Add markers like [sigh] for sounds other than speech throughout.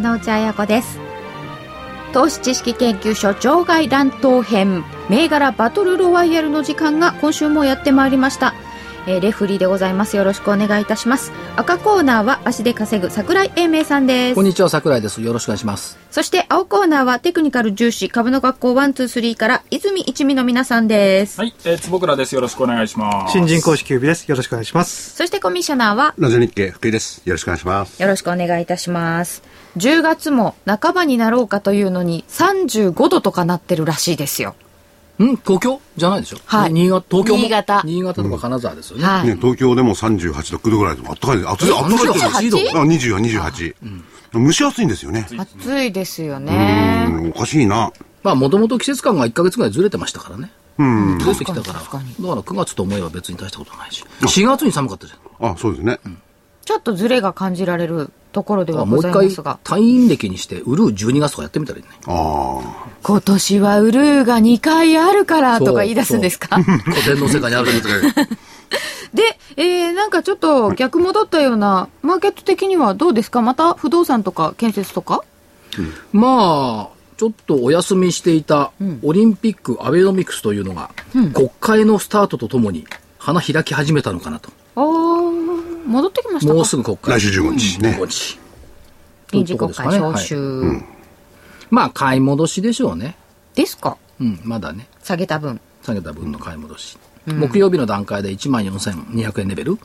金内彩子です。投資知識研究所場外乱闘編銘柄バトルロワイヤルの時間が今週もやってまいりました。えーレフリーでございます。よろしくお願いいたします。赤コーナーは足で稼ぐ桜井英明さんですこん。にちは桜井ですよろしくお願いしますそして青コーナーはテクニカル重視株の学校123から泉一味の皆さんです。はい、えー、坪倉です。よろしくお願いします。新人公式キュービです。よろしくお願いします。そしてコミッショナーはラジオ日経福井です。よろしくお願いします。よろしくお願いいたします。10月も半ばになろうかというのに35度とかなってるらしいですよ。ん東京？じゃないでしょ？はい。新潟？東京も？新潟。新潟とか金沢ですよね、はい。ね、東京でも38度、9度ぐらいでもあったかいです。暑い、暑いって28度。あ、24、28。蒸し暑いんですよね。暑いですようね。ん、おかしいな。まあもともと季節感が1か月ぐらいずれてましたからね。うん。ずれてきたから。だ確かに。から9月と思えば別に大したことないし。4月に寒かったじゃん。あ、そうですね。ちょっとズレが感じられるところではございもう一回ますが。退院歴にしてウルー12月とかやってみたらいいね。あ今年はウルーが2回あるからとか言い出すんですか？古典の世界にあるんですで、えー、なんかちょっと逆戻ったような、マーケット的にはどうですか？また不動産とか建設とか？まあちょっとお休みしていたオリンピックアベノミクスというのが、国会のスタートとともに花開き始めたのかなと。あー、戻ってきましたか？もうすぐ国あ。会来週15日ね。15。日臨時国会召ですかね？集、まあ買い戻しでしょうね。ですか？うんまだね。下げた分。下げた分の買い戻し、木曜日の段階で1万4200円レベル、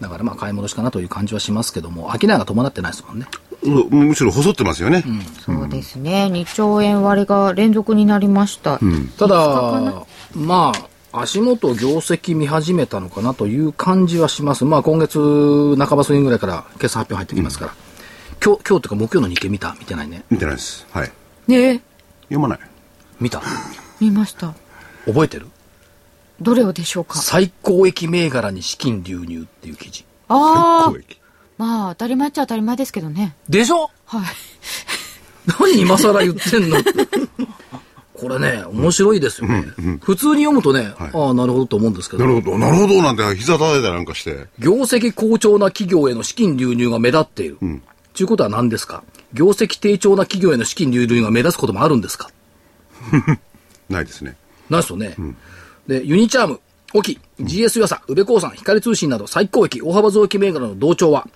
だからまあ買い戻しかなという感じはししますけども商いが伴ってないですもんね。うむしろ細ってますよね。そうですね。2兆円割れが連続になりました。ただまあ足元業績見始めたのかなという感じはします。まあ今月半ば過ぎぐらいから決算発表入ってきますから、今日今日というか木曜の日経見た？見てないね。見てないです。はい。ね。読まない。見た？見ました。覚えてる？どれをでしょうか？最高益銘柄に資金流入っていう記事。ああ公、益。まあ当たり前っちゃ当たり前ですけどね。でしょ？はい。[laughs] 何今更言ってんの？これね、面白いですよね。普通に読むとね、ああ、なるほどと思うんですけどな、るほど、なるほど、なんて膝叩いたりなんかして。業績好調な企業への資金流入が目立っている。ということは何ですか？業績低調な企業への資金流入が目立つこともあるんですか？[laughs] ないですね。なんですよね。で、ユニチャーム、オキ、GS 予算、宇部興産、光通信など最高益、大幅増益銘柄の同調は、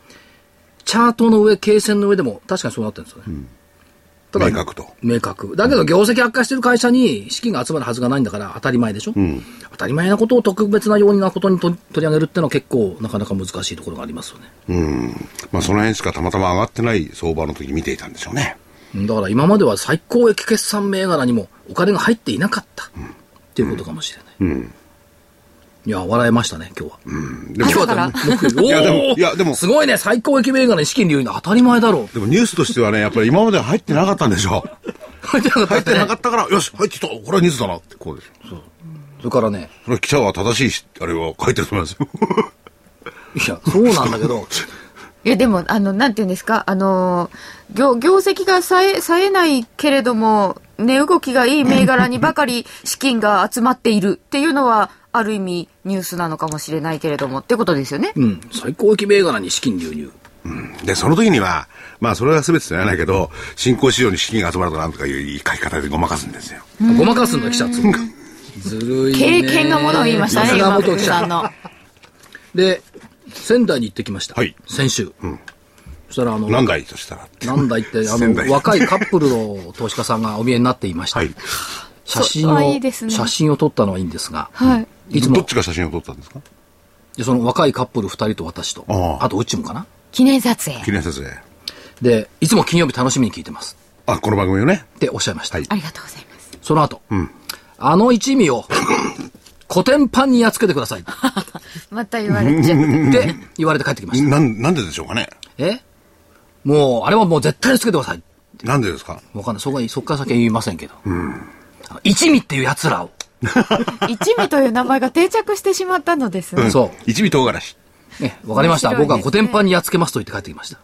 チャートの上、経線の上でも確かにそうなってるんですよね。ただ明確と。明確。だけど業績悪化してる会社に資金が集まるはずがないんだから当たり前でしょ、当たり前なことを特別なようなことにと取り上げるっていうのは結構なかなか難しいところがありますよね。うん。まあ、その辺しかたまたま上がってない相場の時見ていたんでしょうね。だから今までは最高益決算銘柄にもお金が入っていなかった。っていうことかもしれない。いや、笑えましたね、今日は。でも、朝から木曜日いやでもいやでもすごいね、最高益銘柄に資金流入の当たり前だろう。でもニュースとしてはね、やっぱり今までは入ってなかったんでしょ入ってなかった入ってなねかったから、よし、入ってきた。これはニュースだなって、こうです。それからね、それは記者は正しいし、あれは書いてると思いますよ。[laughs] いや、そうなんだけど、[laughs] いや、でも、あの、なんていうんですか、あの、業、業績がさえ、冴えないけれども、値動きがいい銘柄にばかり資金が集まっているっていうのは、ある意味ニュースなのかもしれないけれども、ってことですよね。うん、最高益銘柄に資金流入。で、その時には、まあ、それは全てじゃないけど、新興市場に資金が集まるとなんとかいう書き方でごまかすんですよ。ごまかすんだ、記者っつうのずるいね。経験がものを言いましたね、今、元記者。福さんの。で、仙台に行ってきました。はい先週。そしたら、あの、何台としたらって。なんだいって、あの、若いカップルの投資家さんがお見えになっていました。はい。写真をそうあいいですね写真を撮ったのはいいんですが、はい。いつもどっ、ちが写真を撮ったんですか？でその若いカップル二人と私と、あとうちもかな？記念撮影。記念撮影。で、いつも金曜日楽しみに聞いてます。あ、この番組をね？っておっしゃいました。はいありがとうございます。その後、あの一味を、古典パンにやっつけてください。っ [laughs] また言われちゃう。て言われて帰ってきました。なん、なんででしょうかね？え？もう、あれはもう絶対につけてください。なんでですか？わかんない。そこは、そこから先は言いませんけど。あの一味っていう奴らを。[laughs] 一味という名前が定着してしまったのですね。そ一味唐辛子。う。ね、わかりました。僕はコテンパンにやっつけますと言って帰ってきました。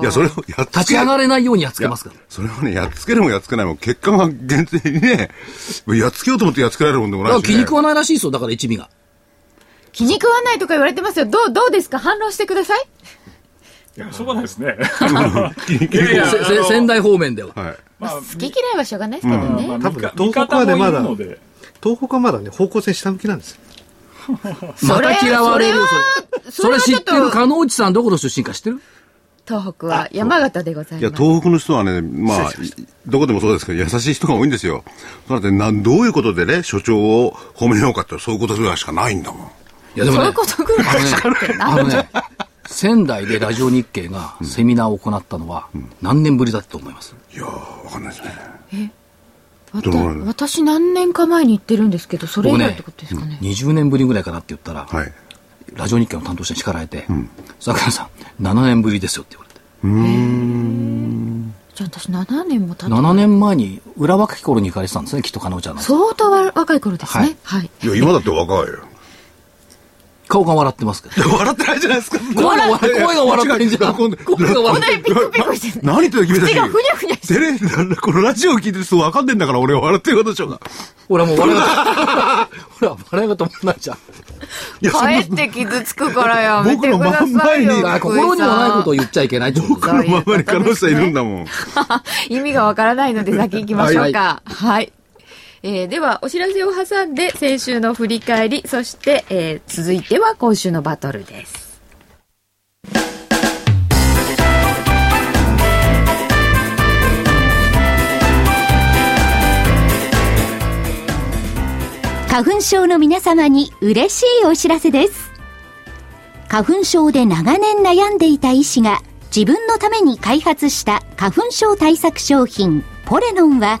いや、それをやっつけ立ち上がれないようにやっつけますから。それはね、やっつけるもやっつけないも、結果が限定にね、やっつけようと思ってやっつけられるもんでもないし、ね。気に食わないらしいですよ。だから一味が。気に食わないとか言われてますよ。どう、どうですか？反論してください。いや、しょうがないですね。いやいや仙台方面では。はい。まあ、好き嫌いはしょうがないですけどね。まあ多分東北はね味方もいるまだ東北はまだね、方向性下向きなんですよ。[laughs] また嫌われるよ、それ。それ知ってとる加納内さんどこの出身か知ってる？東北は山形でございいや、ます。東北の人はね、まあ、いどこでもそうですけど、優しい人が多いんですよ。だってな、どういうことでね、所長を褒めようかって、そういうことぐらいしかないんだもん。いやでもねそういう、ことぐらいしかなあのね、仙台でラジオ日経がセミナーを行ったのは何年ぶりだと思います？いやー、わかんないですね。わどのぐらいた私何年か前に行ってるんですけど、それ以来ってことですかね。20年ぶりぐらいかなって言ったら、はい。ラジオ日経の担当者に叱られて、桜井さん、7年ぶりですよって言われて。じゃあ私7年も経って7年前に裏若き頃に行かれてたんですね、きっと加納ちゃんの。相当わ若い頃ですね。はい。いや、今だって若いよ。顔が笑ってますけど。[laughs] 笑ってないじゃないですか。声が笑声が笑ってんじゃん。声が笑ってピクピクしてる。何言ってんの君たち。口がふにゃふにゃしてテレビ、このラジオを聞いてる人分かんねえんだから、俺は笑ってることでしょうが。ほらもう笑いが、ほら、笑いが止まんないじゃん。帰って傷つくからやめてくださいよ。僕の真ん前にだから心にもないことを言っちゃいけない僕のままに彼女さんいるんだもん。[laughs] 意味がわからないので先行きましょうか。はい。えーでは、お知らせを挟んで、先週の振り返り、そして、えー続いては今週のバトルです。花粉症の皆様に嬉しいお知らせです。花粉症で長年悩んでいた医師が自分のために開発した花粉症対策商品ポレノンは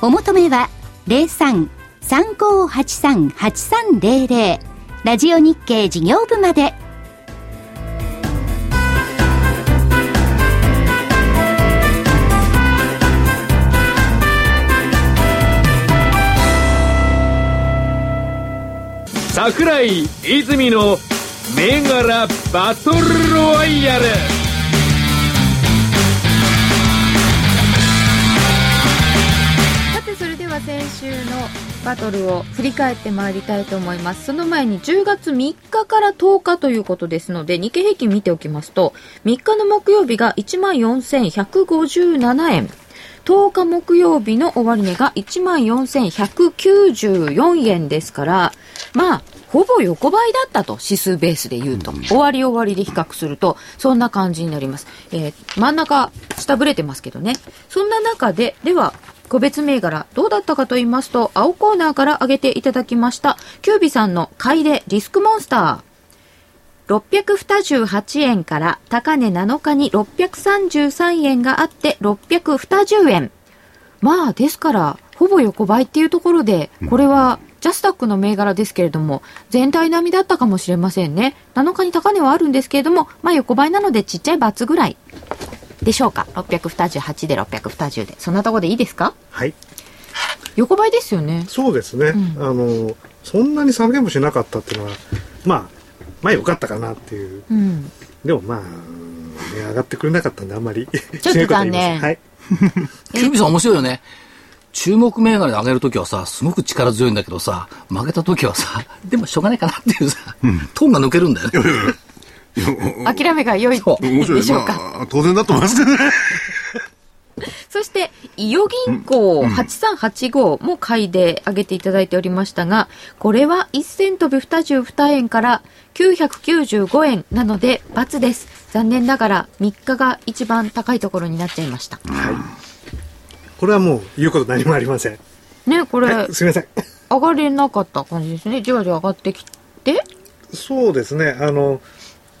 お求めは03-3583-8300ラジオ日経事業部まで。桜井泉の銘柄バトルロワイヤル先週のバトルを振り返ってまいりたいと思います。その前に10月3日から10日ということですので日経平均見ておきますと3日の木曜日が14,157円。10日木曜日の終値が14,194円ですからまあほぼ横ばいだったと指数ベースで言うと、終わり終わりで比較するとそんな感じになります、えー真ん中下ぶれてますけどね。そんな中ででは個別銘柄どうだったかと言いますと青コーナーから挙げていただきましたキュービさんの買いでリスクモンスター。628円から高値7日に633円があって620円。まあですからほぼ横ばいっていうところでこれはジャスタックの銘柄ですけれども全体並みだったかもしれませんね。7日に高値はあるんですけれどもまあ横ばいなのでちっちゃいバツぐらいでしょうか？628で620でそんなところでいいですか？はい。横ばいですよねそうですね。あの、そんなに下げもしなかったっていうのは、まあ、まあ良かったかなっていう。うんでもまあ、ね、上がってくれなかったんで、あんまり。ちょっと残念 [laughs] はい。キュービーさん面白いよね。注目銘柄で上げるときはさ、すごく力強いんだけどさ、負けたときはさ、でもしょうがないかなっていうさ、トーンが抜けるんだよね。諦めが良い面白い。でしょうか？まあ、当然だと思いますけどね。そして、伊予銀行8385も買いで上げていただいておりましたが、これは1銭飛び22円から995円なので、×です。残念ながら3日が一番高いところになっちゃいました。これはもう言うこと何もありません。ね、これ、はい、すみません。上がれなかった感じですね。じわじわ上がってきて、そうですね。あの、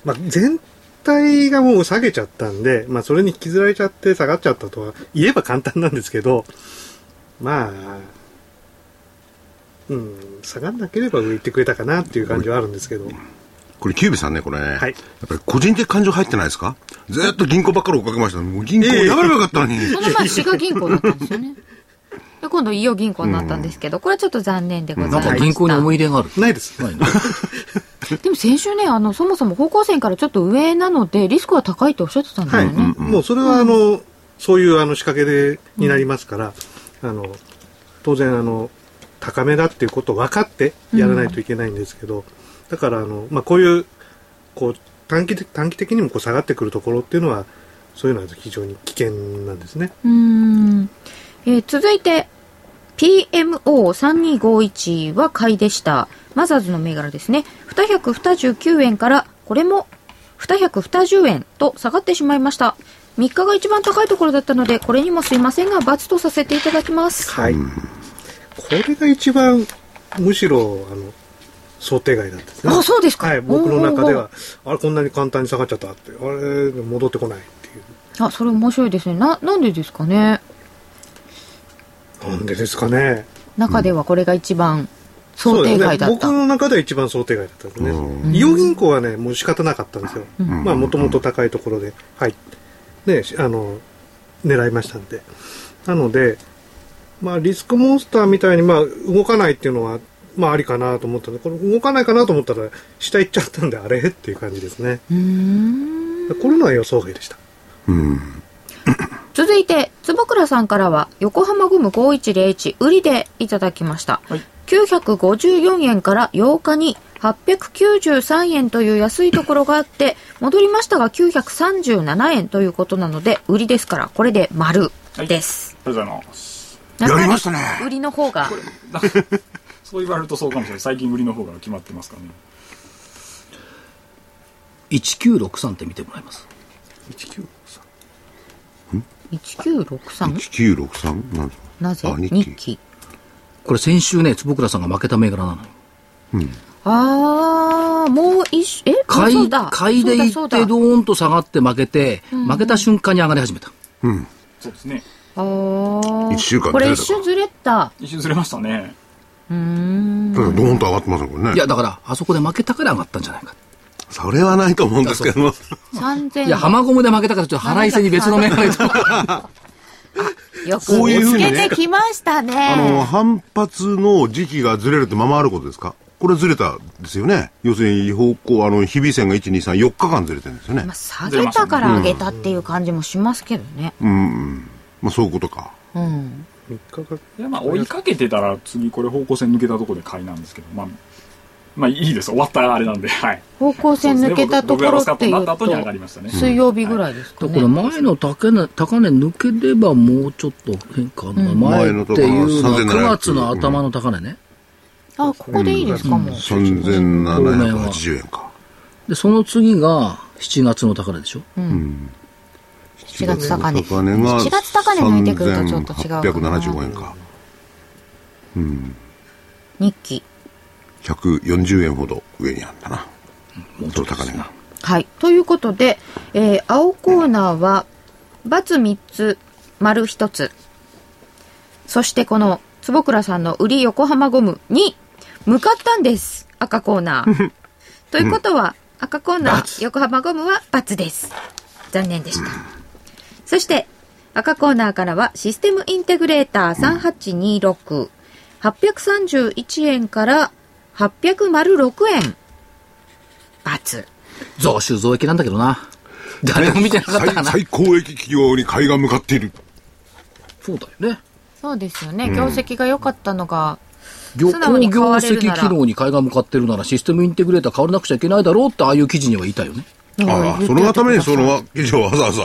まあ、全体がもう下げちゃったんで、まあ、それに引きずられちゃって下がっちゃったとは言えば簡単なんですけど、まあ、うん、下がんなければ上行ってくれたかなっていう感じはあるんですけど、これ、キュービーさんね、これね。はいやっぱり個人的感情入ってないですか？ずーっと銀行ばっかり追っかけました。もう銀行やめればよかったのに。その前、滋賀銀行だったんですよね。で、今度、伊予銀行になったんですけど、これはちょっと残念でございました。なんか銀行に思い入れがある。ないです。ないねでも先週ね、あの、そもそも方向線からちょっと上なので、リスクは高いっておっしゃってたんですはい。よね。もうそれは、あの、そういうあの仕掛けで、になりますから、あの、当然、あの、高めだっていうことを分かってやらないといけないんですけど、だから、あの、まあ、こういう、こう、短期的、短期的にもこう下がってくるところっていうのは、そういうのは非常に危険なんですね。うーん。えー続いて、PMO3251 は買いでした。マザーズの銘柄ですね。229円から、これも220円と下がってしまいました。3日が一番高いところだったので、これにもすいませんが、×とさせていただきます。はい。これが一番、むしろ、あの、想定外だったですね。あそうですかはい、僕の中では、あれ、こんなに簡単に下がっちゃったって、あれ、戻ってこないっていう。あ、それ面白いですね。な、なんでですかね。なんでですかね。中ではこれが一番想定外だった。ね、僕の中では一番想定外だったんですね。伊予銀行はね、もう仕方なかったんですよ。まあ、もともと高いところで、はい。ね、しあの、狙いましたんで。なので、まあ、リスクモンスターみたいに、まあ、動かないっていうのは、まあ、ありかなと思ったんで、これ動かないかなと思ったら、下行っちゃったんで、あれ？っていう感じですね。うーん。これのは予想外でした。続いて、坪倉さんからは、横浜ゴム5101売りでいただきました。はい954円から8日に893円という安いところがあって、[laughs] 戻りましたが937円ということなので、売りですから、これで丸です。ありがとうございます。やりましたね売りの方が。[laughs] そう言われるとそうかもしれない。最近売りの方が決まってますからね。1963って見てもらいます。1963? 1963? なんですかなぜ？あ日記日記。これ先週ね、坪倉さんが負けた銘柄なのよ。あー、もう一緒、え買いだ、買いでいってドーンと下がって負けて、負けた瞬間に上がり始めた。そうですね。あー一週間これ一瞬ずれた。一瞬ずれましたね。うーん。ドーンと上がってますね、これね。いや、だから、あそこで負けたから上がったんじゃないか。それはないと思うんですけども。3000いや、浜ゴムで負けたから、ちょっと腹いせに別の銘柄に。よくこういうふう見つけてきましたね。あの、反発の時期がずれるってままあることですか？これずれたですよね。要するに方向、あの、日々線が1、2、3、4日間ずれてるんですよねまあ、。下げたから上げたっていう感じもしますけどね。まあそういうことか。うん。3日がいや、まあ、追いかけてたら、次これ方向線抜けたところで買いなんですけど、まあ、まあいいです。終わったあれなんで、はい。方向線抜けたところっていうとね。水曜日ぐらいですかだからね。前の高値高値抜ければもうちょっと変化の、うん前っていうのは前のところ9月の頭の高値ね。あ、ここでいいですかもう。3780円か。で、その次が7月の高値でしょ？7月高値。高値が7月高値抜いてくるとちょっと違うかな。875円か。日記。140円ほど上にあったな。その高値が。はい。ということで、えー青コーナーは、×3 つ、丸1つ。そしてこの、坪倉さんの売り横浜ゴムに向かったんです。赤コーナー。[laughs] ということは、赤コーナー、横浜ゴムは×です。残念でした。そして、赤コーナーからは、システムインテグレーター3826。831円から806円。×。増収増益なんだけどな。誰も見てなかったかな。最最高益企業に買いが向かっている。そうだよね。そうですよね、業績が良かったのが、業素直に買業績機能に買いが向かってるならシステムインテグレーター変わらなくちゃいけないだろうってああいう記事には言いたいよね。ああ、そのためにその記事をわざわざ。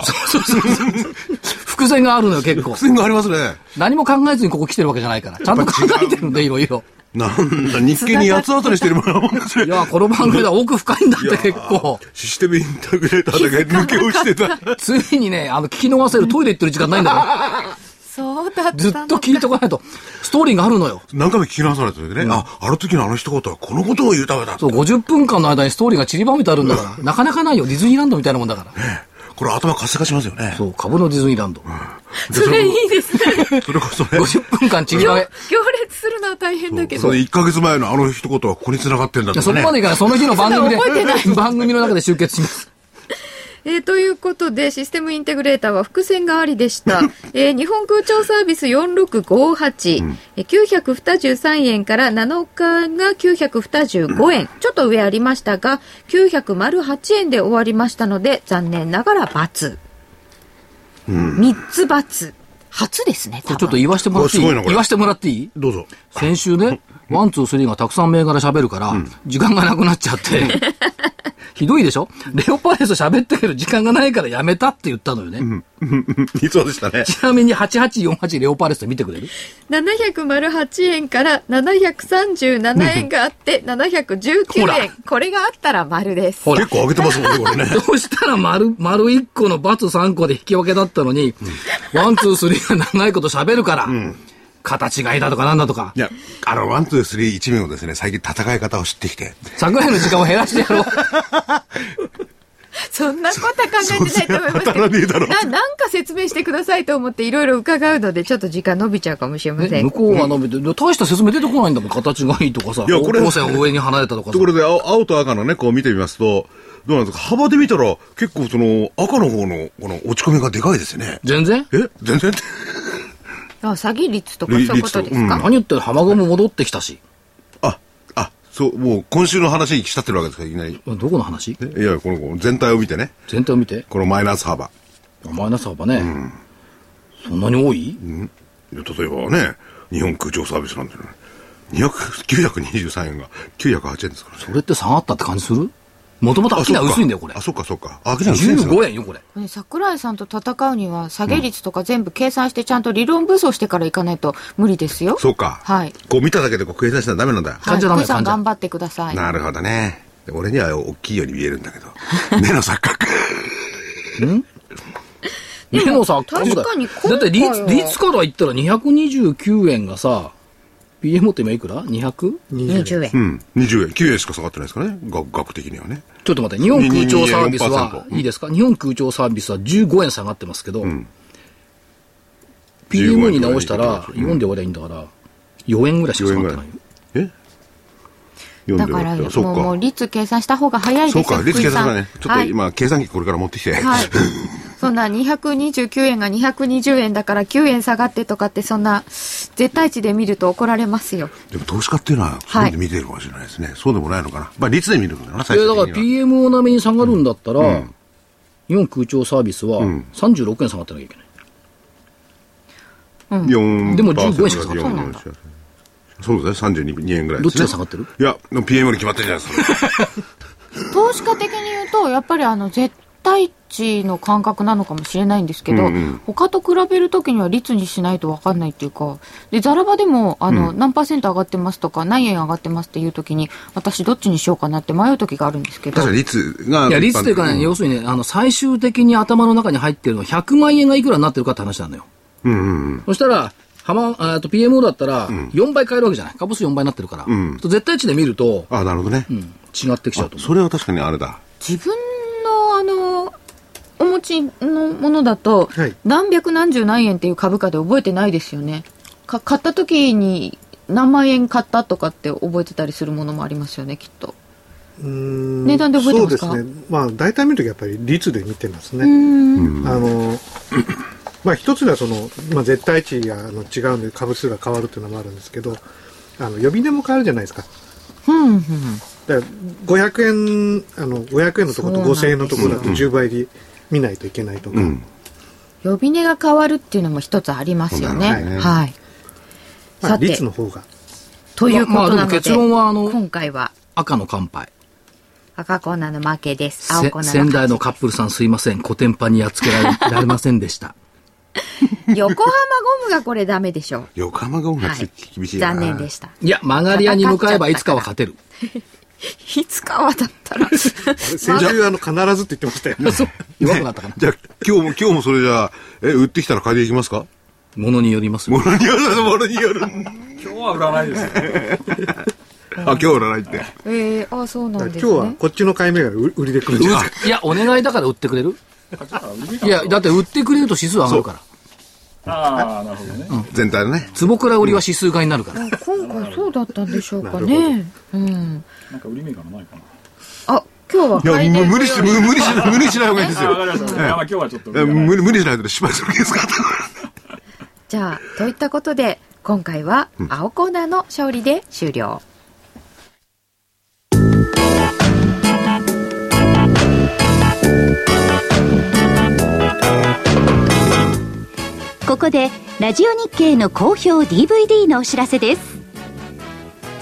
伏線があるのよ結構伏。線がありますね。何も考えずにここ来てるわけじゃないから。ちゃんと考えてるんでいろいろ。なんだ、日経に八つ当たりしてるものですねい。や、この番組では奥深いんだって結構。システムインテグレーターだけ抜け落ちてた。ついにね、あの、聞き逃せるトイレ行ってる時間ないんだから。そうだずっと聞いとかないと、ストーリーがあるのよ。何回も聞き直されててね、あ、あの時のあの一言はこのことを言うためだ。そう、50分間の間にストーリーが散りばめてあるんだから。なかなかないよ。ディズニーランドみたいなもんだから。これ頭活性化しますよね。そう、株のディズニーランド。それいいですね。[laughs] それこそね。50分間散りばめ。い行列するのは大変だけど。それ1ヶ月前のあの一言はここに繋がってんだとね。そこまでいかない。その日の番組で覚えてない、[laughs] 番組の中で集結します。えーということで、システムインテグレーターは伏線がありでした。[laughs] えー日本空調サービス4658、えー923円から7日が925円。ちょっと上ありましたが、908円で終わりましたので、残念ながら×。3つ×。初ですね、ちょっと言わしてもらっていい？言わしてもらっていい？どうぞ。先週ね、ワン、ツー、スリーがたくさん銘柄喋るから、時間がなくなっちゃって、[laughs] ひどいでしょ？レオパレス喋ってけど時間がないからやめたって言ったのよね。[laughs] そうでしたね。ちなみに8848レオパレス見てくれる？708円から737円があって、719ほら円。これがあったら丸です。結構上げてますもんね、これね。[laughs] どうしたら丸、丸1個の×三3個で引き分けだったのに、ワン、ツー、スリーが長いこと喋るから、形がいだとかなんだとかい、や、あの、ワン、ツー、スリー、一面をですね、最近戦い方を知ってきて。桜井の時間を減らしてやろう。[laughs] そんなことは考えてないと思いますけ当たらねえだ。な、なんか説明してくださいと思っていろいろ伺うので、ちょっと時間伸びちゃうかもしれません。向こうが伸びて、大した説明出てこないんだもん。形がいいとかさ、いやこれ方向線を上に離れたとかさとこ。ろで、青青と赤のね、こう見てみますと、どうなんですか？幅で見たら、結構その、赤の方の、この落ち込みがでかいですね。全然？え全然？あ詐欺率とかそういうことですか、何言ってる浜雲戻ってきたし。あ、あ、そう、もう今週の話に来ちゃってるわけですか、いきなり。どこの話？えいや、この全体を見てね、全体を見て？このマイナス幅。マイナス幅ね。そんなに多い？いや例えばね、日本空調サービスなんてね、200 923円が908円ですからね。それって下がったって感じする？もともと商い薄いんだよ、これあ、。そっかそっか。あ、商い薄いんですか15円よ、これ。ね桜井さんと戦うには、下げ率とか全部計算して、ちゃんと理論武装してからいかないと無理ですよ。そうか。はい。こう見ただけでこう計算したらダメなんだ。はい。患者さん患者頑張ってください。なるほどね。で俺には大きいように見えるんだけど。[laughs] 目の錯覚。目のさ、確かに今回はだって率、率から言ったら229円がさ、PM って今いくら ?200? 20円。うん。20円。9円しか下がってないですかね？額額的にはね。ちょっと待って、日本空調サービスは、2.4%いいですか？日本空調サービスは15円下がってますけど、ん PM に直した15ら、円4で割りゃいいんだから、4円ぐらいしか4円ぐらい下がってないよ。。え読だから、もう、もうか。率計算した方が早いですよ。そうか。率計算だね。ちょっとはい今、計算機これから持ってきて。はい。[laughs] そんな229円が220円だから9円下がってとかってそんな絶対値で見ると怒られますよ。でも投資家っていうのは、そういうので見てるかもしれないですね。そうでもないのかな。まあ、率で見るのかな、最いや、だから。PMO 並みに下がるんだったら、日本空調サービスはん36円下がってなきゃいけない。4%でも15円しか下がってない4円しかそうですね、32円ぐらいどっですね。ちが下がってる？いや、でも PM に決まってるじゃないですか。[laughs] 投資家的に言うと、やっぱりあの絶対値の感覚なのかもしれないんですけど、うんうん他と比べるときには率にしないと分かんないっていうか、で、ザラバでも、あの、何パーセント上がってますとか、何円上がってますっていうときに、私どっちにしようかなって迷うときがあるんですけど確か、に率が。いや、率というかね、要するにね、あの、最終的に頭の中に入ってるのは100万円がいくらになってるかって話なんだよ。うんうんうん。そしたら、浜、あと PMO だったら、4倍買えるわけじゃない。株数4倍になってるから。ん絶対値で見ると、あ、なるほどね。うん違ってきちゃうと思う。それは確かにあれだ。自分お持ちのものだと、はい何百何十何円っていう株価で覚えてないですよね。か買った時に何万円買ったとかって覚えてたりするものもありますよね、きっと。うーん値段で覚えてますか？そうですね。まあ、大体見るとやっぱり率で見てますね。うん。あの、まあ一つはその、まあ絶対値があの違うんで株数が変わるっていうのもあるんですけど、あの、予備値も変わるじゃないですか。うんうんだから500円、あの、500円のところと5000円のところだと10倍に見ないといけないとか、呼び値が変わるっていうのも一つありますよね。ねはい。まあ、さて率の方がということなので、まあでも結論はあの今回は赤の乾杯。赤コーナーの負けです。青せコーナー仙台の勝カップルさんすいません。コテンパンにやっつけられられませんでした。ち [laughs] 横浜ゴムがこれダメでしょう。横浜ゴムがはい厳しいな。残念でした。いや、曲がり屋に向かえばいつかは勝てる。[laughs] いつかはだったら。先週あの必ずって言ってましたよね [laughs] 弱くなったかな。じゃあ、今日も、今日もそれじゃあ、え、売ってきたら買いでいきますか？ものによりますよものによる、ものによる。今日は売らないですね。[laughs] あ、今日売らないって。えー、あ、そうなんですね。今日はこっちの買い目が売売りで来るんじゃないいや、お願いだから売ってくれる？いや、だって売ってくれると指数上がるから。ああ、なるほどね。全体のね。坪倉売りは指数買いになるから。今回そうだったんでしょうかね。うん。なんか売り銘柄ないかな。あ、今日はいや、値無理して、無無理しない、無理しない方がいいですあ、わかよ。りました。まあ今日はちょっと。無理、無理しないと失敗するんですかじゃあ、といったことで、今回は青コーナーの勝利で終了。ここでラジオ日経の好評 DVD のお知らせです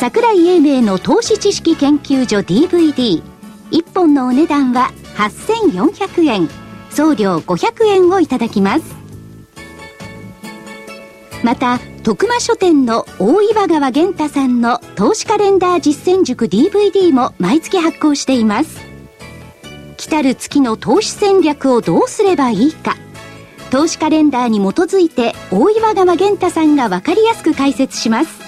桜井英明の投資知識研究所 DVD1 本のお値段は8400円。送料500円をいただきます。また徳間書店の大岩川源太さんの投資カレンダー実践塾 DVD も毎月発行しています。来たる月の投資戦略をどうすればいいか。投資カレンダーに基づいて大岩川源太さんが分かりやすく解説します。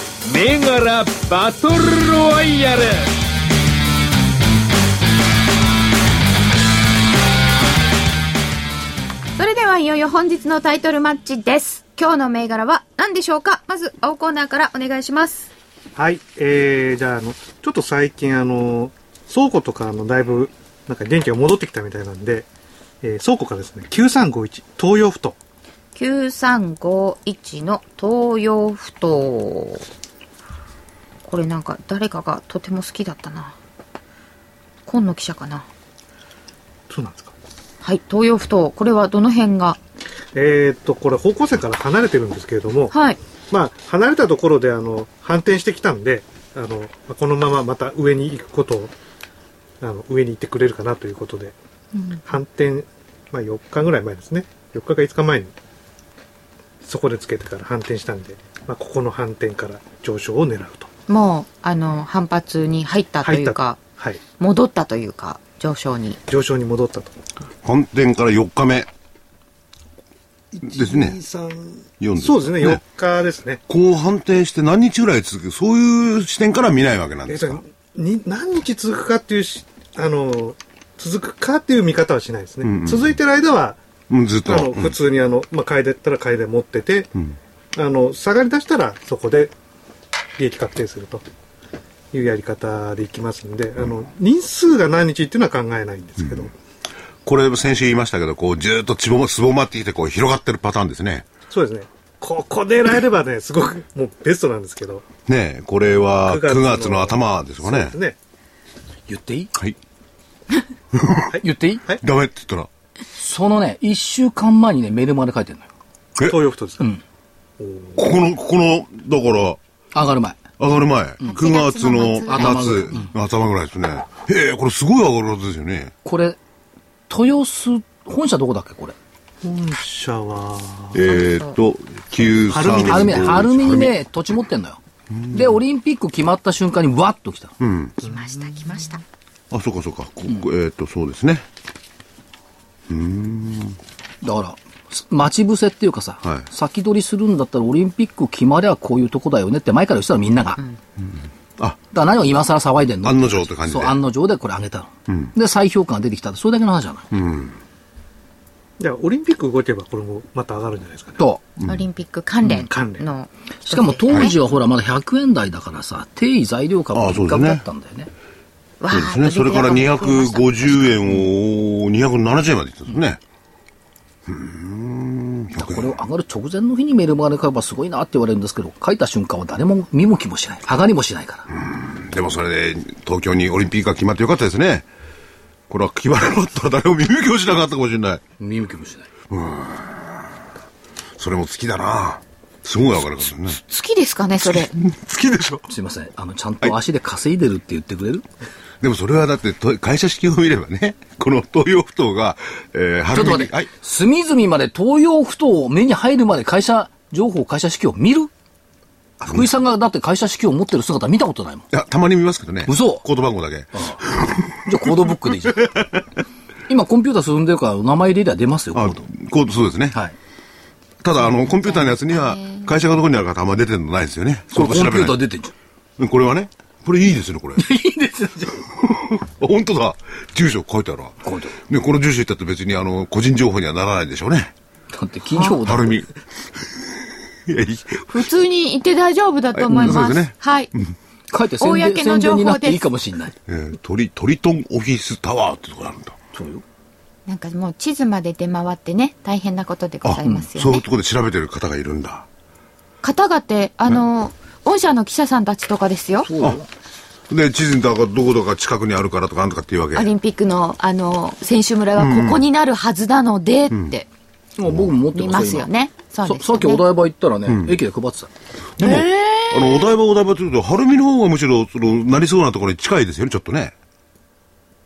銘柄バトルロワイヤルそれではいよいよ本日のタイトルマッチです。今日の銘柄は何でしょうか？まず、青コーナーからお願いします。はいえー、じゃああのちょっと最近あの倉庫とかあのだいぶなんか元気が戻ってきたみたいなんで、えー倉庫からですね9351東洋ふ頭9351の東洋不当。これなんか誰かがとても好きだったな。今野記者かな。そうなんですかはい、東洋不当。これはどの辺が？えーっとこれ方向線から離れてるんですけれども、はい。まあ離れたところであの反転してきたんであのまあこのまままた上に行くことをあの上に行ってくれるかなということで、反転、まあ、4日ぐらい前ですね4日か5日前にそこでつけてから反転したんで、まあ、ここの反転から上昇を狙うともう、あの、反発に入ったというか、はい。戻ったというか、上昇に。上昇に戻ったと。本店から4日目。ですね。3 4そうですね。4日ですね。こう反転して何日ぐらい続く？そういう視点から見ないわけなんえっとですかに何日続くかっていうしあの続くかっていう見方はしないですね、うんうん続いてる間はうんずっと。あのうん。普通にあの、まあ、買いでったら買いで持ってて、ん。あの下がり出したらそこで利益確定すると。いうやり方でいきますんで、あの人数が何日っていうのは考えないんですけど、これ先週言いましたけど、こう、ずーっとつぼま、つぼまってきて、こう、広がってるパターンですね。そうですね。ここで狙えればねすごくもうベストなんですけど。ねえこれは9 9月の頭ですかね。ね。言っていい？はい。[laughs] 言っていい？はい。ダメって言ったら。そのね、一週間前にね、メールまで書いてるのよ。え？東洋太ですか、うん。ここの、ここの、だから、上がる前。上がる前、9月の頭末、頭ぐらいですね。へえ、これすごい上がるはずですよね。これ、豊洲、本社どこだっけこれ？本社は、えーっと、935晴海晴海、晴海にね、土地持ってんのよ。で、オリンピック決まった瞬間にわっと来た。来ました来ましたあ、そうかそうか。ここえーっと、そうですね。だから、待ち伏せっていうかさ、はい先取りするんだったらオリンピック決まりゃこういうとこだよねって前から言ってたのみんなが。あ、だから何を今更騒いでんの？案の定って感じでそう、案の定でこれ上げたの。で、再評価が出てきた。それだけの話じゃない。じゃあオリンピック動けばこれもまた上がるんじゃないですかね。と。オリンピック関連関連のしかも当時はほらまだ100円台だからさ、定位材料株の一角だったんだよね。わそうですね。それから250円を270円までいったんですね。だからこれを上がる直前の日にメルマガで買えばすごいなって言われるんですけど、書いた瞬間は誰も見向きもしない。上がりもしないから。でもそれで東京にオリンピックが決まってよかったですね。これは決まらなかったら誰も耳向きもしなかったかもしれない。見向きもしない。それも月だなすごい上がるからね。月ですかねそれ月でしょすいません。あの、ちゃんと足で稼いでるって言ってくれる、でもそれはだって会社式を見ればね、この東洋不当が、えー、ちょっと待って、はい。隅々まで東洋不当目に入るまで会社情報、会社式を見る福井さんがだって会社式を持ってる姿見たことないもん。いや、たまに見ますけどね。嘘コード番号だけ。ああじゃあコードブックでいいじゃん。今コンピューター進んでるから名前入れりゃ出ますよ、コード。、コード、そうですね。はい。ただ、あの、コンピューターのやつには、会社がどこにあるかあんま出てるのないですよね。これコンピューター出てんじうんこれはね、これいいですね、これ。[laughs] いいですよ、じゃあ本当だ。住所書いてあるわ。書いてね、この住所言ったって別に、あの、個人情報にはならないでしょうね。あだって企業だはるみ。[laughs] いや、いい普通にいて大丈夫だと思いますはいそうですねはい書いて公の宣情報です伝になっていいかもしれない。えートリ、トリトンオフィスタワーってとこがあるんだ。そうよ。なんかもう地図まで出回ってね大変なことでございますよねそういうところで調べてる方がいるんだ。方々ってあの御社の記者さんたちとかですよそうよ。で、地図にだからどこどこが近くにあるからとかなんとかっていうわけ。オリンピックのあの選手村がここになるはずなのでってもう僕も持って見ますすよねそうさっきお台場行ったらね、駅で配ってた。でも、あの、お台場お台場って言うと、晴海の方がむしろ、その、なりそうなところに近いですよね、ちょっとね。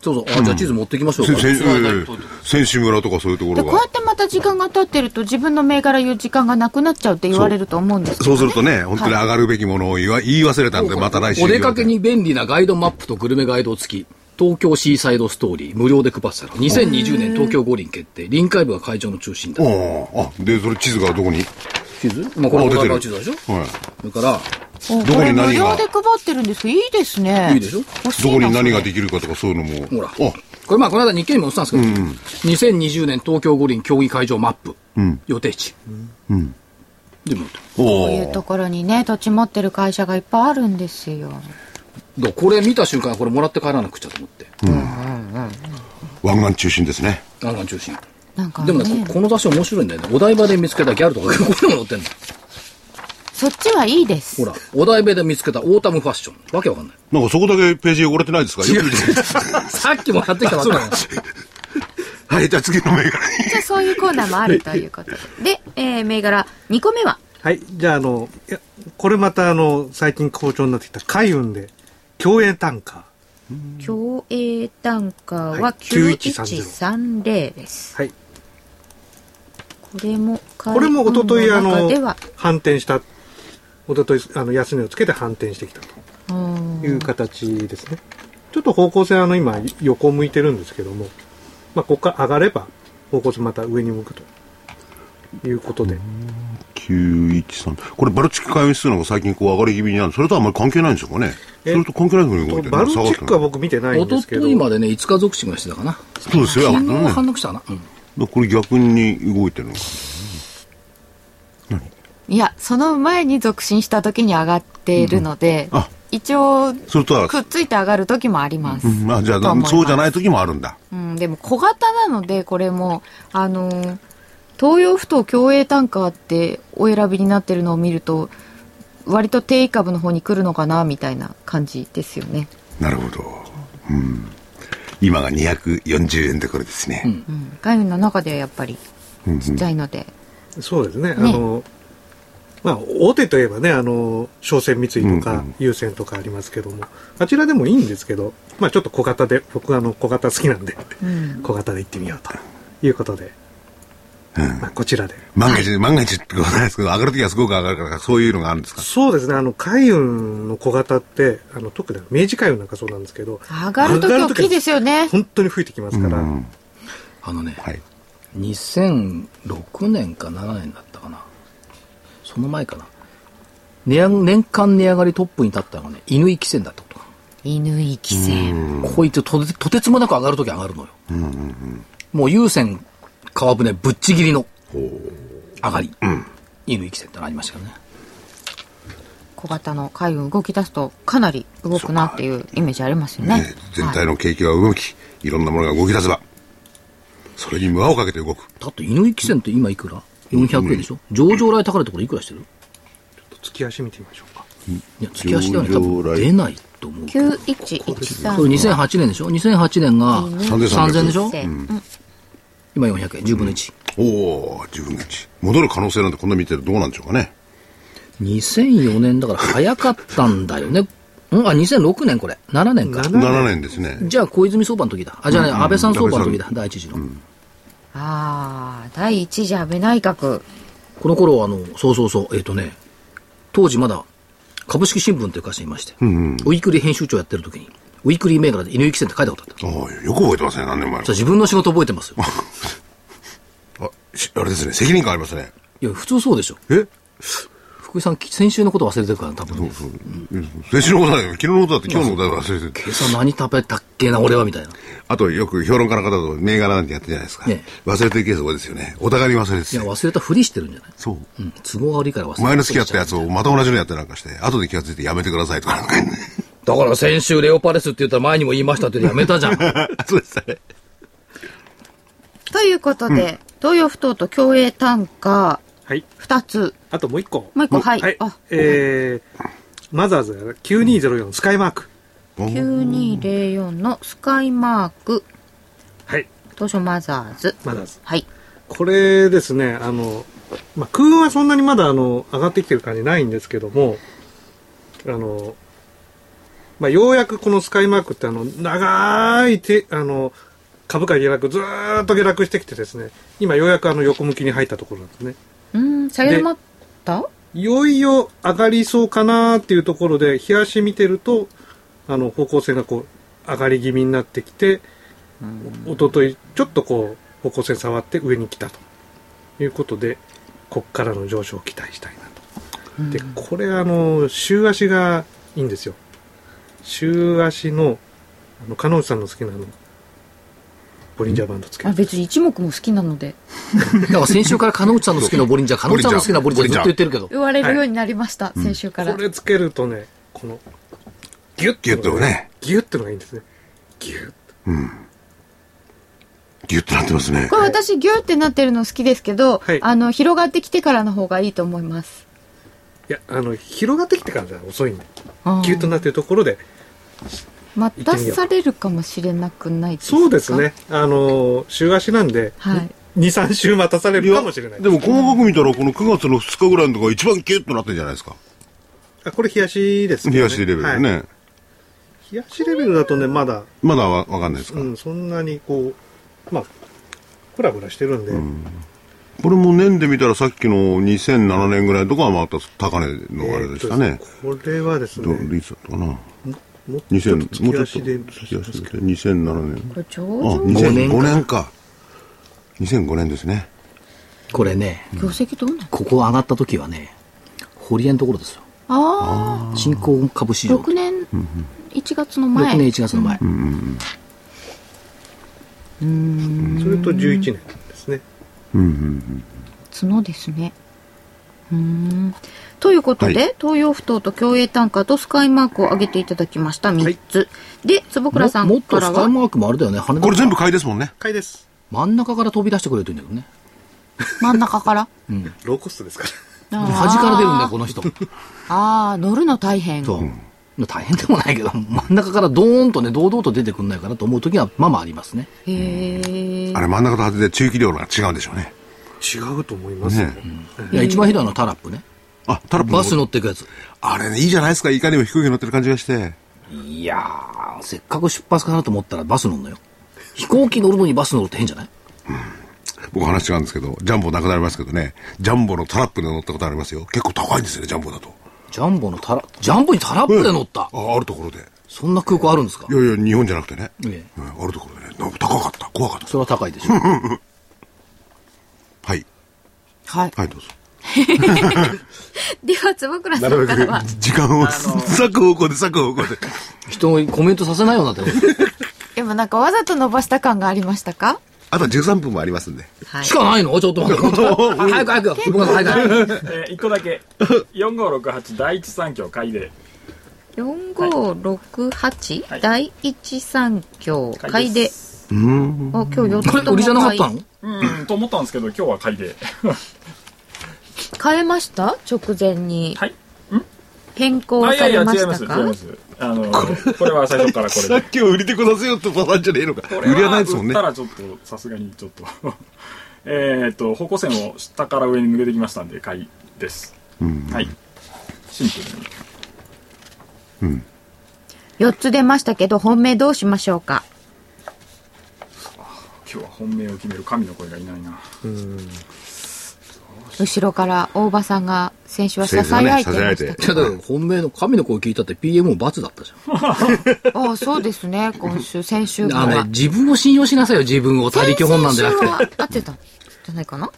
そうそう。あ、じゃあ地図持ってきましょうか。選手村とかそういうところこうやっ。てまた時間が経ってると自分の銘柄言う時間がなくなっちゃうって言われると思うんですけど、そうするとね、本当に上がるべきものを言わ言い忘れたんで、また来週。お出か。けに便利なガイドマップとグルメガイド付き。東京シーサイドストーリー無料で配ってたら2020年東京五輪決定臨海部が会場の中心だあ、で、それ地図がどこに地図まあこれ出て地図でしょはい。それか。らおどこに何が？無料で配ってるんです。いいですね。いいでしょ？どこに何ができるかとかそういうのも。ほら。あ、これまあこの間日経にも載ってたんですけど、2020年東京五輪競技会場マップ、予定地、でもおこういうところにね土地持ってる会社がいっぱいあるんですよ。だからこれ見た瞬間これもらって帰らなくちゃと思って。湾岸中心ですね。湾岸中心。なんかでもねここの雑誌面白いんだよね。お台場で見つけたギャルとかこれも載ってんのそっちはいいです。ほらお台場で見つけたオータムファッション。わけわかんない。なんかそこだけページ汚れてないですか？よく見て。さっきもやってきたばっかはい、じゃあ次の銘柄。に。じゃあそういうコーナーもあるということで。で、えー銘柄。2個目は？はい。じゃあ、あの、いやこれまた、あの、最近好調になってきた海運で、競泳単価。競泳単価ははい9130 9130です、はい。これもこれも一昨日あの反転した、一昨日あの、安値をつけて反転してきたうん。という形ですね。ちょっと方向性、あの、今、横向いてるんですけども、まあ、ここから上がれば、方向性また上に向くと。いうことで。913。これ、バルチック海運指数なんか最近こう上がり気味になる。それとはあんまり関係ないんですかね。そえれと関係ないふうに動いてる。バルチックはは僕見てないんおとですけど。といまでね5日続進がしてたかな。そうですよ。昨日ね。反応したかな、うん。これ逆に動いてるのか。いやその前に続進した時に上がっているので、あ、一応それとは、くっついて上がる時もあります、うん。まあじゃあ、そうじゃない時もあるんだ。うん、でも小型なのでこれもあのー東洋不当競泳単価ってお選びになってるのを見ると割と定位株の方に来るのかなみたいな感じですよね、なるほど。うん。今が240円でこれですね。うん、海運の中ではやっぱりちっちゃいので、そうですね。あねの、まあ、大手といえばね、あの、商船三井とうんかうん、優先とかありますけども、あちらでもいいんですけど、まあ、ちょっと小型で、僕はあの、小型好きなんで、うん、小型で行ってみようということで。まあ、こちらで。万が一、万が一ってことないですけど、上がるときはすごく上がるから、そういうのがあるんですか？そうですね、あの、海運の小型って、あの、特に明治海運なんかそうなんですけど、上がるとき大きいですよね。本当に吹いてきますから、あのね、はい。2006年か7年だ。その前かな。値上年間値上がりトップに立ったのがね、犬行線だったことか。犬行き線。こいつとてとてつもなく上がるとき上がるのよ。もう優先川船ぶっちぎりの上がり。犬行線ってのありましたけどね。小型の海運動き出すとかなり動くなっていうイメージありますよね。ね全体の景気が動き、いろんなものが動き出せば、それに無をかけて動く。だって犬行線って今いくら？?400 円でしょ？上場来高値ところいくらしてる？月足見てみましょうか。いや、月足ではね、多分出ないと思うけど。9113。それ2008年でしょ ?2008 年が3300 3000でしょ？うん今400円、10分の1。おお自分の1。戻る可能性なんてこんな見てるとどうなんでしょうかね。2004年だから早かったんだよね。うん？あ、2006年これ。7年か。7年ですね。じゃあ小泉相場の時だ。あ、じゃあね、安倍さん相場の時だ。第一次の。ああ、第一次安倍内閣。この頃、あの、そうそうそう、えっ、とね、当時まだ株式新聞という会社にいまして、ウィークリー編集長やってる時に、ウィークリー銘柄で犬行き線って書いたことあった。よく覚えてますね、何年前じゃあ自分の仕事覚えてますよ。[laughs] あしあれですね、責任感ありますね。いや、普通そうでしょ。え？福井さん、先週のこと忘れてるから、多分ね。先週のことだよ。昨日のことだって今日のことだから忘れてる。今朝何食べたっけな、俺は、みたいな。あと、よく評論家の方と銘柄なんてやってるじゃないですか。ね忘れてるケース多いですよね。お互いに忘れていや、て。忘れたふりしてるんじゃない？そう。うん。都合が悪いから忘れた。前の月やったやつをまた同じのやってなんかして、後で気がついてやめてくださいとかなんかね。だから先週レオパレスって言ったら前にも言いましたってやめたじゃん。[laughs] そうですね。ということで、東洋不当と共栄単価はい。2つ。あともう一個。もう一個、はい。はいあ、。えー、マザーズ9204スカイマーク。9204のスカイマーク、はい。東証マザーズ。マザーズ。はい。これですね、あの、まあ、空運はそんなにまだあの、上がってきてる感じないんですけども、あの、まあ、ようやくこのスカイマークってあの、長いて、あの、株価下落、ずーっと下落してきてですね、今ようやくあの横向きに入ったところなんですね。うん、下げ止まった？いよいよ上がりそうかなっていうところで、冷やし見てると、あの、方向性がこう、上がり気味になってきて、おととい、ちょっとこう、方向性触って上に来たということで、こっからの上昇を期待したいなと。で、これあの、週足がいいんですよ。週足の、あの、金内さんの好きなあの、ボリンジャーバンドつけあ、る。別に一目も好きなので、[laughs] だから先週から金内さんの好きな [laughs] ボリンジャー、金内さんの好きなボリンジャーずっと言ってるけど。言われるようになりました、先週から。これつけるとね、この、ギュッギュッとね。ギュッてのがいいんですね。ギュッ。ギュッとなってますねこ。れ私ギューってなってるの好きですけど、はいあの、広がってきてからの方がいいと思います。いや、あの、広がってきてからじゃ遅いんで、ギュッとなってるところで、待たされるかもしれなくないですか？そうですね。。あの、週足なんで、はい2、3週待たされるかもしれない。でも細かく見たら、この9月の2日ぐらいのとこが一番ギュッとなってるんじゃないですか。あこれ冷やしですけど冷やしレベルではいね。冷やしレベルだとね、まだ、まだわわかんないですか。うん、そんなにこう、まあ、ふらふらしてるんで、これも年で見たらさっきの2007年ぐらいのとかはまた高値のあれでしたね。えーとこれはですどね、いつだったかな。もうちょっと2000、もうちょっと、月足で月足で2007年。これ上あ、場2005 5年か。2005年ですね。これね、業績どうな？のここ上がった時はね、堀江のところですよ。あ新興株市あ、場。6年1月の前。6年1月の前。それと11年ですね。角ですね。ということで、はい東洋不当と共栄単価とスカイマークを上げていただきました3つ。で、坪倉さんももっからは、とスカイマークもあれだよね。これ全部買いですもんね。買いです。真ん中から飛び出してくれるといいんだけどね。真ん中から？ローコストですから。端から出るんだよ、この人。ああ、乗るの大変。そう。大変でもないけど、真ん中からドーンとね、堂々と出てくんないかなと思う時は、まあまあありますね。へえ。あれ真ん中と外れで中期量が違うんでしょうね。違うと思いますよ。ねいや、一番ひどいのはタラップね。あ、タラップバス乗っていくやつ。あれね、いいじゃないですか。いかにも飛行機乗ってる感じがして。いやー、せっかく出発かなと思ったらバス乗るのよ。飛行機乗るのにバス乗るって変じゃない？僕話違うんですけど、ジャンボなくなりますけどね、ジャンボのタラップで乗ったことありますよ。結構高いんですよね、ジャンボだと。ジャンボのタラ、ジャンボにタラップで乗った？あ、あるところで。そんな空港あるんですか？いやいや、日本じゃなくてね。ええうんあるところでね。高かった。怖かった。それは高いでしょ。[laughs] はい。はい。はい、どうぞ。[laughs] では、坪倉さんからは。時間を割く方向で割く方向で。人にコメントさせないようになってる。[laughs] でもなんかわざと伸ばした感がありましたか？あと13分もありますんで。はいし。かないの？ちょっと待って。[laughs] 早く早く。僕は早く早く。えー、1個だけ4568第一三共買いで4568、はい第一三共買いで。うーん。あ、今日4つともこれ売りじゃなかったの？うん。と思ったんですけど今日は買いで。[laughs] 買えました？直前に。はい。変更あいやいやされま違います。違いしたかます。あのこれは最初からこれさでっきは売りでくださいよってパターンじゃねえのか。これ売りはないですもんね。売った。らちょっとさすがにちょっと。[laughs] えっと方向線を下から上に抜けてきましたんで買いです。うん。はい。シンプルに。4つ出ましたけど、本命どうしましょうか？今日は本命を決める神の声がいないな後ろから大場さんが先週は支えられてました支えられてけど。いやだから本命の神の声聞いたって PM 罰だったじあ [laughs] あ、そうですね。今週、先週ゃん。分はあのね、。自分を信用しなさいよ、自分を。他力本なんじゃなくて。先週は合ってたんじゃないかな？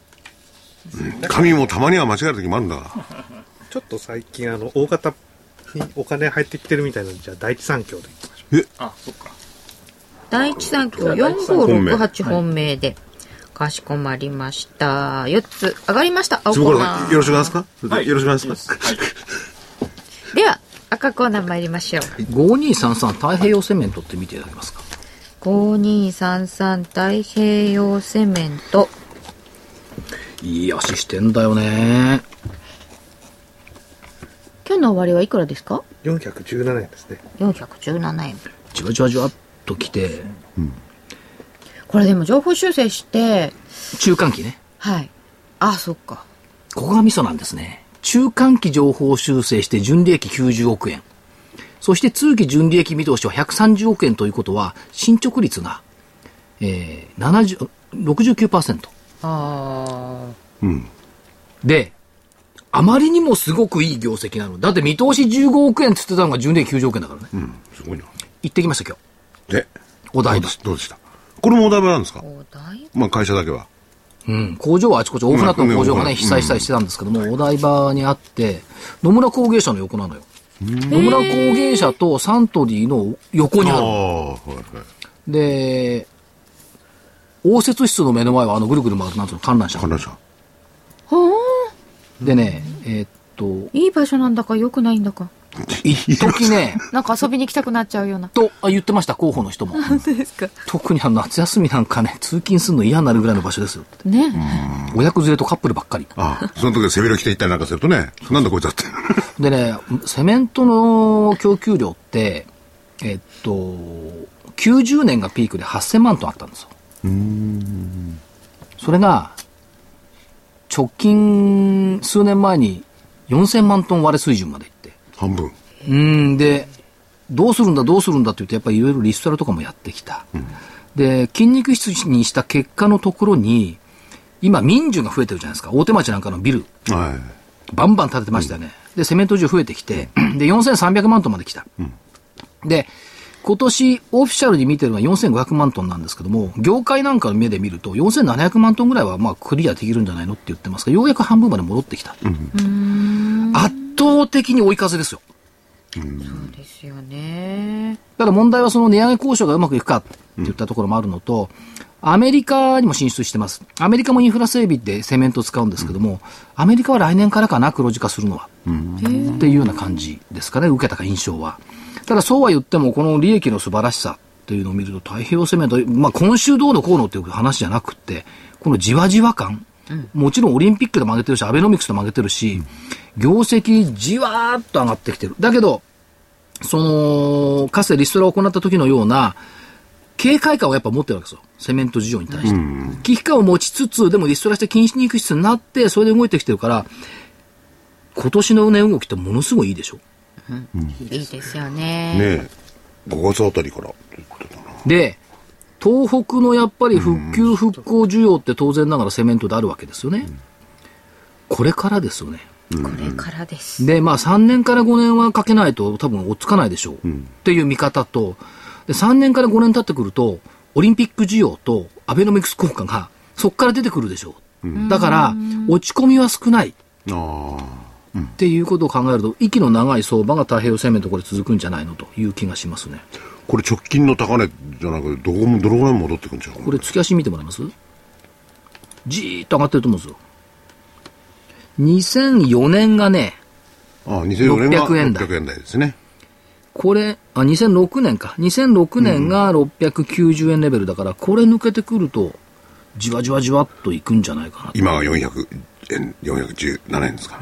紙もたまには間違える時もあるんだから。ちょっと最近あの大型にお金入ってきてるみたいなじゃあ第一三共でいきましょあそっか第一三共第一三4568本命で。かしこまりました。4つ上がりました。青コーナー。ろしくお願いしますか？はいよろしくお願いします。はいでは、赤コーナー参りましょう。5233太平洋セメントって見ていただけますか？5233太平洋セメント。いい足してんだよね。今日の終わりはいくらですか？う417円ですね ?417 円。じわじわじわっと来て、これでも情報修正して、中間期ね。はい。あ、そっか。ここがミソなんですね。中間期情報修正して純利益90億円。そして通期純利益見通しは130億円ということは、進捗率が、えー、70、69%。あうん。で、あまりにもすごくいい業績なの。だって見通し15億円って言ってたのが純利益90億円だからね。うん。すごいな。行ってきました今日。で、お台場どうで。どうでした？これもお台場なんですか？あ。お台まあ会社だけは。うん、工場はあちこち、大船渡の工場がね、うん被災したりしてたんですけども、お台場にあって、野村工芸社の横なのよ。野村工芸社とサントリーの横にあるの。ああ、はいはい。で、応接室の目の前はあのぐるぐる回るなんつうの観覧車観。覧車。でね、えーっと、いい場所なんだか良くないんだか。一時ね、なんか遊びに行きたくなっちゃうような。とあ言ってました、候補の人も。[laughs] 本当ですか。特にあの夏休みなんかね、通勤するの嫌になるぐらいの場所ですよって。ね。親子連れとカップルばっかり。ああ、その時は背広着て行ったりなんかするとね、なんだこいつだって。[laughs] でね、セメントの供給量って、えっと、90年がピークで8000万トンあったんですよ。それが、直近数年前に4000万トン割れ水準までいって。半分。うん、で、どうするんだ、どうするんだって言って、やっぱりいろいろリストラとかもやってきた。で、筋肉質にした結果のところに、今民需が増えてるじゃないですか。大手町なんかのビル。はい。バンバン建ててましたよね。で、セメント需増えてきて、で、4300万トンまで来た。で、今年オフィシャルに見てるのは4500万トンなんですけども、業界なんかの目で見ると4700万トンぐらいはまあクリアできるんじゃないのって言ってますが、ようやく半分まで戻ってきた。圧倒的に追い風ですよ。そうですよね。ただ問題はその値上げ交渉がうまくいくかって言ったところもあるのと、アメリカにも進出してます。アメリカもインフラ整備でセメントを使うんですけども、アメリカは来年からかな、黒字化するのは。っていうような感じですかね、受けたか印象は。ただそうは言っても、この利益の素晴らしさっていうのを見ると、太平洋セメント、まあ今週どうのこうのっていう話じゃなくって、このじわじわ感、もちろんオリンピックで曲げてるし、アベノミクスで曲げてるし、業績じわーっと上がってきてる。だけど、その、かつてリストラを行った時のような、警戒感をやっぱ持ってるわけですよ。セメント事情に対して。危機感を持ちつつ、でもリストラして禁止肉質になって、それで動いてきてるから、今年の値動きってものすごいいいでしょ。いいですよね。ねえ。5月あたりから。で、東北のやっぱり復旧復興需要って当然ながらセメントであるわけですよね。これからですよね。これからです。で、まあ3年から5年はかけないと多分追っつかないでしょう。っていう見方と、で3年から5年経ってくると、オリンピック需要とアベノミクス効果がそこから出てくるでしょう。だから、落ち込みは少ないああ。っていうことを考えると、息の長い相場が太平洋セメントこれ続くんじゃないのという気がしますね。これ直近の高値じゃなくて、どこも、どのぐらい戻ってくるんでしょうかこれ月足見てもらいます？じーっと上がってると思うんですよ。2004年がね、ああ、2004年が600円台600円台ですね。これ、あ、2006年か。2006年が690円レベルだから、これ抜けてくると、じわじわじわっといくんじゃないかなと。今が400円、417円ですか。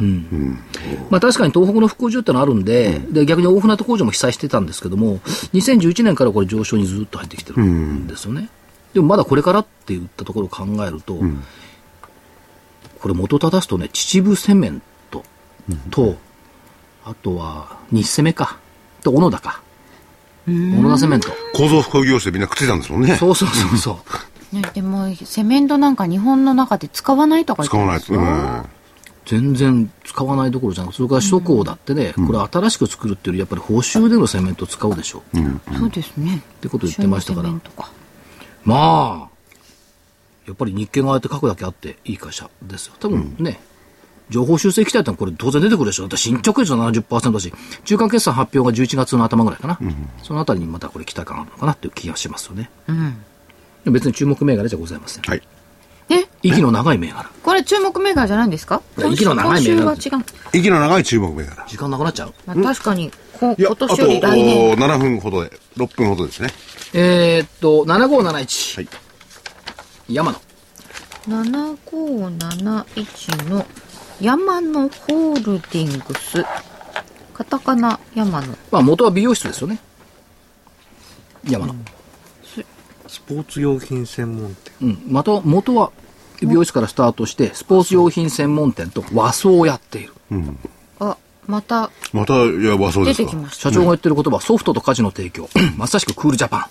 まあ確かに東北の復興需要ってのあるんで、で、逆に大船渡工場も被災してたんですけども、2011年からこれ上昇にずっと入ってきてるんですよね。でもまだこれからって言ったところを考えると、これ元を正すとね、秩父セメントと、あとは日セメか、と小野田か。小野田セメント。構造複合業者でみんなくっついたんですもんね。そうそうそうそう。[laughs] ね、でも、セメントなんか日本の中で使わないとか言って使わないと。ますようん。全然使わないどころじゃなくて、それから首都高だってね、これ新しく作るっていうより、やっぱり報酬でのセメントを使うでしょう。っそうですね。てことを言ってましたからまあ、やっぱり日経がああやって書くだけあっていい会社ですよ。多分ね、情報修正期待ってのはこれ当然出てくるでしょ。だって進捗率は70%だし、中間決算発表が11月の頭ぐらいかな。そのあたりにまたこれ期待感あるのかなっていう気がしますよね。うん。別に注目銘柄じゃございません。はい。え、息の長い銘柄。これ注目銘柄じゃないんですか？息の長い銘柄今週は違う。息の長い注目銘柄。時間なくなっちゃうまあ、確かに、こいや、今あと年より来年。7分ほどで、6分ほどですね。えーっと、7571。はい。山野。7571の山野ホールディングス。カタカナ山野。まあ元は美容室ですよね。山野。スポーツ用品専門店うん。また、元は美容室からスタートして、スポーツ用品専門店と和装をやっている。あ、またまた、いや、和装ですか出てき。ました。社長が言ってる言葉はソフトと家事の提供。まさしくクールジャパン。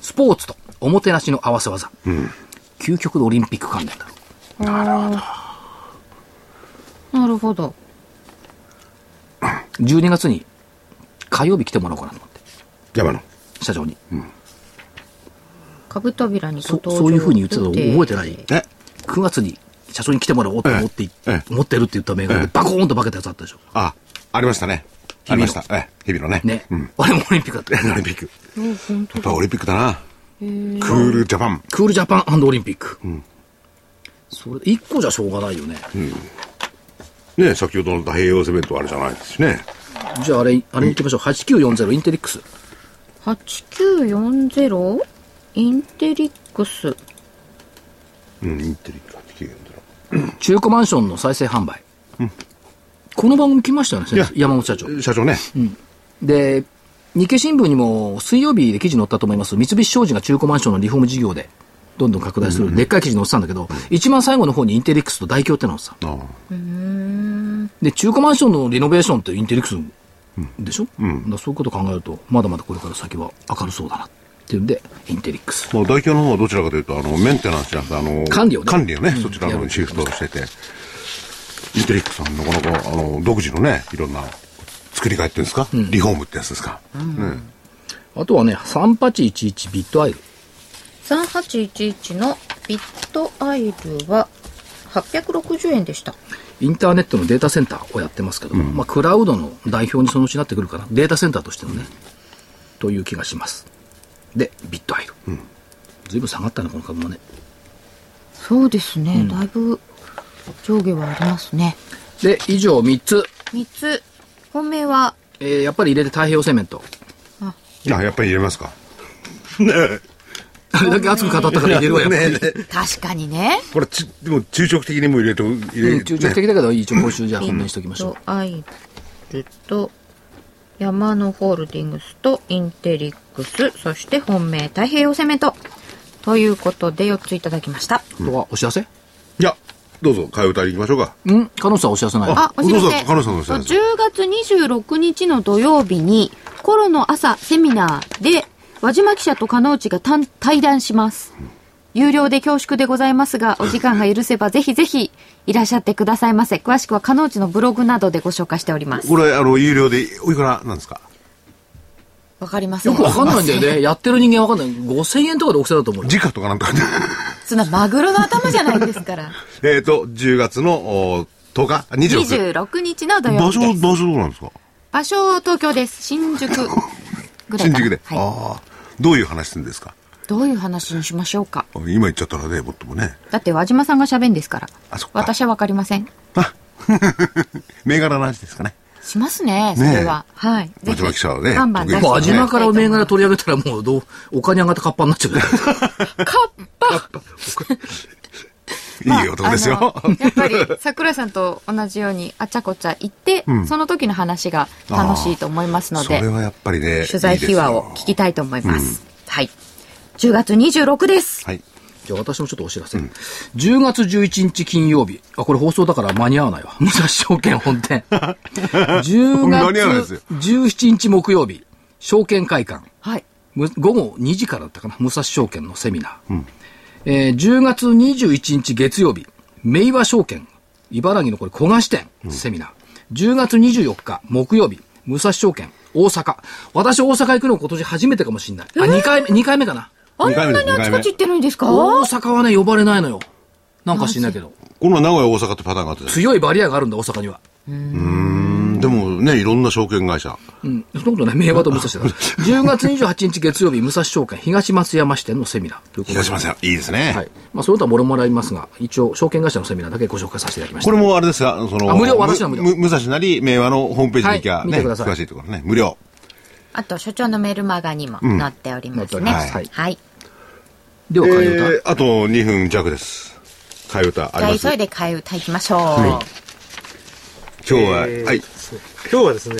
スポーツとおもてなしの合わせ技。究極のオリンピック関連だろなるほど。う。12月に火曜日来てもらおうかなと思って。山野。社長に。株扉にごそそういうふうに言ってたの覚えてない？え ?9 月に社長に来てもらおうと思ってい、ええ思ってるって言った銘柄でバコーンと化けたやつあったでしょ？あ、ありましたね。ありました。ええ、日々のね。ね。うん。あれもオリンピックだった。[laughs] オリンピック。お本当やっぱオリンピックだな。クールジャパン。クールジャパンオリンピック。それ、一個じゃしょうがないよね。ね先ほどの太平洋セメントはあれじゃないですしね。じゃああれ、あれに行きましょう。8940インテリックス。8940インテリックス。うん、インテリか。940中古マンションの再生販売。この番組来ましたよね、山本社長。社長ね。で、日経新聞にも水曜日で記事載ったと思います。三菱商事が中古マンションのリフォーム事業でどんどん拡大する、でっかい記事載ってたんだけど、一番最後の方にインテリックスと大京ってのをさ。ああで、中古マンションのリノベーションってインテリックスでしょ、だからそういうことを考えると、まだまだこれから先は明るそうだなっていうんで、インテリックス。まあ、代表の方はどちらかというと、あの、メンテナンスじゃなくて、あの、管理をね管理をね、そちらの方にシフトしてて、インテリックさん、なかなか、あの、独自のね、いろんな作り替えっていうんですか、リフォームってやつですか？ねあとはね、3811ビットアイル。3811のビットアイルは860円でした。インターネットのデータセンターをやってますけども、まあ、クラウドの代表にそのうちなってくるかな。データセンターとしてのね、という気がします。で、ビットアイル。ずいぶん下がったね、この株もね。そうですね。だいぶ上下はありますね。で、以上3つ。3つ。本命は、えーやっぱり入れて太平洋セメント。あ、やっぱり入れますか。ねえ。あれだけ熱く語ったから入れるわよ。[laughs] ね確かにね。これ、ち、でも、中長期的にも入れと、入れうん、中長期的だけど、一応今週じゃあ本命にしておきましょうビッ。トアイルと、山のホールディングスとインテリックス、そして本命太平洋セメント。ということで4ついただきました。あとはお知らせ？いや、どうぞ、替え歌い行きましょうか。んカノさんお知らせないあ、お知らせ。どうぞカノさんのお知らせ10月26日の土曜日に、コロの朝セミナーで、輪島記者と加納内が単対談します。有料で恐縮でございますが、お時間が許せばぜひぜひいらっしゃってくださいませ。詳しくは加納内のブログなどでご紹介しております。これ、あの、有料で、おいくらなんですか？わかりません。よくわかんないんだよね。[laughs] やってる人間わかんない。5000円とかで6000だと思うよ。時価とかなんとか。そんなマグロの頭じゃないですから。[laughs] えっと、10月のお10日、あ26 26日？の土曜場所、日です。場所どうなんですか？場所東京です。新宿ぐらいかな [laughs] 新宿で。はい。ああ。どういう話するんですか？どういう話にしましょうか？今言っちゃったらね、もっともね。だって輪島さんが喋んですから。あそっか私はわかりません。[laughs] 銘柄の話ですかね。しますね、それは。はい。ぜ輪島記者はねバンバン出していもうただきたいと味間から銘柄取り上げたらもうどう、お金上がったカッパになっちゃうよ。[laughs] いい男ですよ。やっぱり桜井さんと同じようにあちゃこちゃ行って、その時の話が楽しいと思いますのでそれはやっぱりね。取材秘話を聞きたいと思います、はい10月26ですはい。じゃあ私もちょっとお知らせ。10月11日金曜日。あ、これ放送だから間に合わないわ。[laughs] 武蔵証券本店。[laughs] 10間に合わないですよ月17日木曜日。証券会館。はいむ午後2時からだったかな。武蔵証券のセミナー。えー10月21日月曜日。明和証券。茨城のこれ小菓子店。セミナー。10月24日木曜日。武蔵証券。大阪。私大阪行くの今年初めてかもしれない。あ、2回目、2回目かな。あん二回目なですにあちこち行ってるんですか？大阪はね、呼ばれないのよ。なんか知んないけど。この前名古屋、大阪ってパターンがあった強いバリアがあるんだ、大阪には。うんでもね、いろんな証券会社。うん。そんなことない。明和と武蔵だ。[laughs] 10月28日月曜日、武蔵証券東松山支店のセミナーということで。東松山、いいですね。はい。まあ、その他もろもらいますが、一応、証券会社のセミナーだけご紹介させていただきました。これもあれですが、その、あ無料私は無料む武蔵なり、明和のホームページに行きゃね、はい見てください詳しいところね、無料。あと所長のメールマガにも載っておりますね、載っております。はい、はい。では、え替え歌。ー、あと2分弱です。替え歌あじゃあります。急いで替え歌いきましょう、今日は、えーはい。今日はですね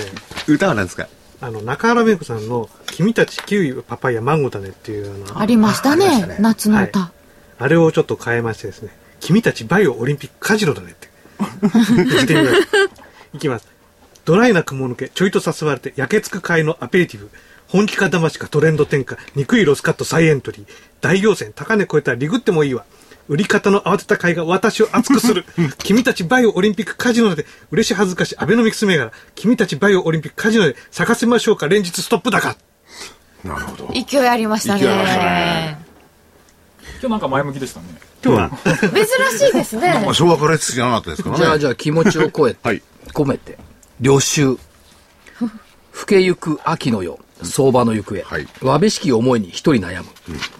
歌は何ですか？あの中原芽子さんの「君たちキウイパパイヤマンゴーだね」っていうありましたね。夏の歌、はい。あれをちょっと変えましてですね「君たちバイオオリンピックカジノだね」って。[laughs] 言ってみます。いきますドライな雲抜けちょいと誘われて焼けつく買いのアペリティフ。本気か騙しかトレンド転換憎いロスカット再エントリー。抵抗線高値超えたらリグってもいいわ。売り方の慌てた買いが私を熱くする。[laughs] 君たちバイオオリンピックカジノで嬉し恥ずかしアベノミクス銘柄。君たちバイオオリンピックカジノで咲かせましょうか。連日ストップ高なるほど。勢いありましたね。勢いありましたね。今日なんか前向きでしたね。今日は、[laughs] 珍しいですね。まあ、昭和からつじゃなかったですからね。じゃあ、じゃあ、気持ちを超えて、はい。込めて、旅愁。更けゆく秋の夜、相場の行方。はいわびしき思いに一人悩む。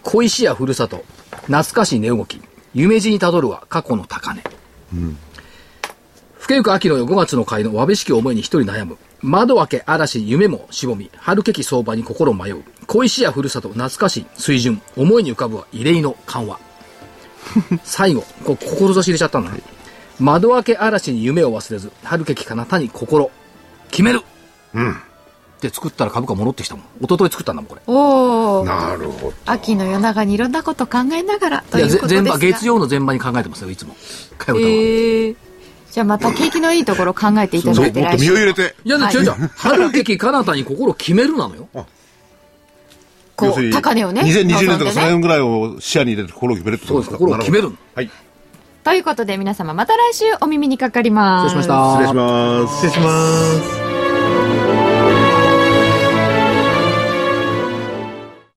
恋しやふるさと、懐かしい値動き。夢路にたどるは過去の高値。更けゆく秋の夜5月の会のわびしき思いに一人悩む。窓開け嵐に夢もしぼみ、春けき相場に心迷う。恋しやふるさと、懐かしい水準。思いに浮かぶは異例の緩和。[laughs] 最後、ここ志入れちゃったんだね。窓開け嵐に夢を忘れず、春けき彼方に心、決めるうん。って作ったら株価戻ってきたもん。一昨日作ったんだもん、これ。おおなるほど。秋の夜長にいろんなこと考えながらということですが全場、月曜の全場に考えてますよ、いつも。かよたは。えー、じゃあまた景気のいいところ考えていたそう、もっとだいて来週身を入れて。いや、はい違う違う。春けき彼方に心を決めるなのよ。こう要するに高値をね2020年とか望んでねその辺ぐらいを視野に入れて心を決めるってことですか？そうです心を決めるなほどはい。ということで皆様また来週お耳にかかります失礼しました。失礼します。失礼します。